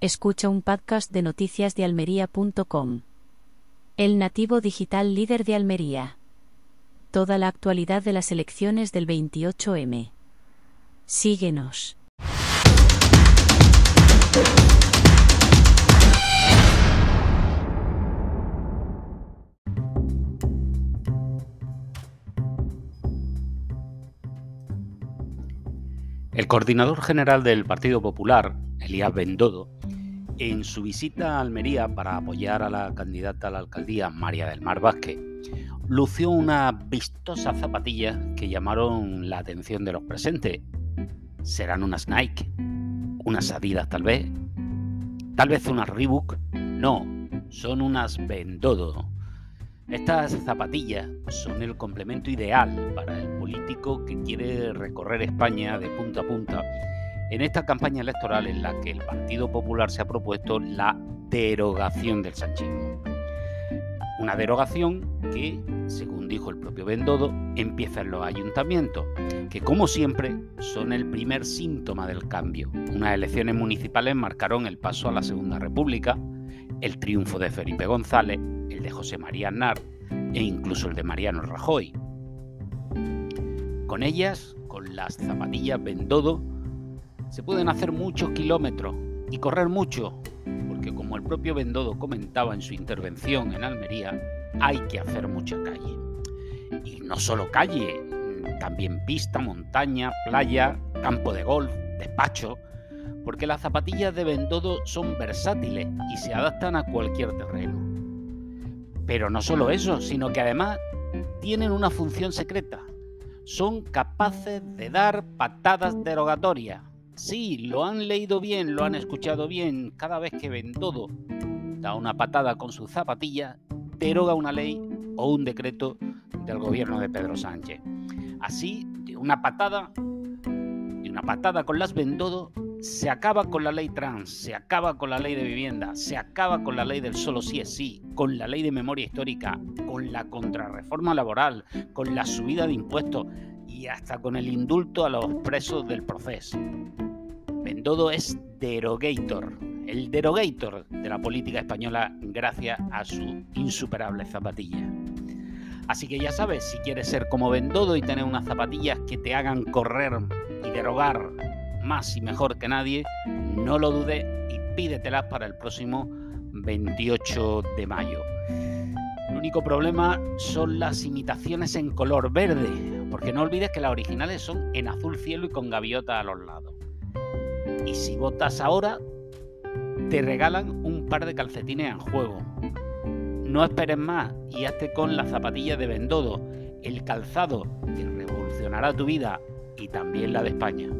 Escucha un podcast de noticias. El nativo digital líder de Almería. Toda la actualidad de las elecciones del 28M. Síguenos. El coordinador general del Partido Popular, Elías Bendodo, en su visita a Almería para apoyar a la candidata a la alcaldía, María del Mar Vázquez, lució una vistosa zapatilla que llamaron la atención de los presentes. ¿Serán unas Nike? ¿Unas Adidas tal vez? ¿Tal vez unas Reebok? No, son unas Bendodo. Estas zapatillas son el complemento ideal para el político que quiere recorrer España de punta a punta en esta campaña electoral en la que el Partido Popular se ha propuesto la derogación del sanchismo. Una derogación que, según dijo el propio Bendodo, empieza en los ayuntamientos, que como siempre son el primer síntoma del cambio. Unas elecciones municipales marcaron el paso a la Segunda República, el triunfo de Felipe González, el de José María Aznar e incluso el de Mariano Rajoy. Con ellas, con las zapatillas Bendodo, se pueden hacer muchos kilómetros y correr mucho, porque como el propio Bendodo comentaba en su intervención en Almería, hay que hacer mucha calle. Y no solo calle, también pista, montaña, playa, campo de golf, despacho, porque las zapatillas de Bendodo son versátiles y se adaptan a cualquier terreno. Pero no solo eso, sino que además tienen una función secreta. Son capaces de dar patadas derogatorias. Sí, lo han leído bien, lo han escuchado bien. Cada vez que Bendodo da una patada con su zapatilla, deroga una ley o un decreto del gobierno de Pedro Sánchez. Así, de una patada, de una patada con las Bendodo, se acaba con la ley trans, se acaba con la ley de vivienda, se acaba con la ley del solo sí es sí, con la ley de memoria histórica, con la contrarreforma laboral, con la subida de impuestos y hasta con el indulto a los presos del proceso. Bendodo es derogator, el derogator de la política española gracias a su insuperable zapatilla. Así que ya sabes, si quieres ser como Bendodo y tener unas zapatillas que te hagan correr y derogar más y mejor que nadie, no lo dudes y pídetelas para el próximo 28 de mayo. El único problema son las imitaciones en color verde, porque no olvides que las originales son en azul cielo y con gaviota a los lados. Y si votas ahora, te regalan un par de calcetines en juego. No esperes más y hazte con las zapatillas de Bendodo, el calzado que revolucionará tu vida y también la de España.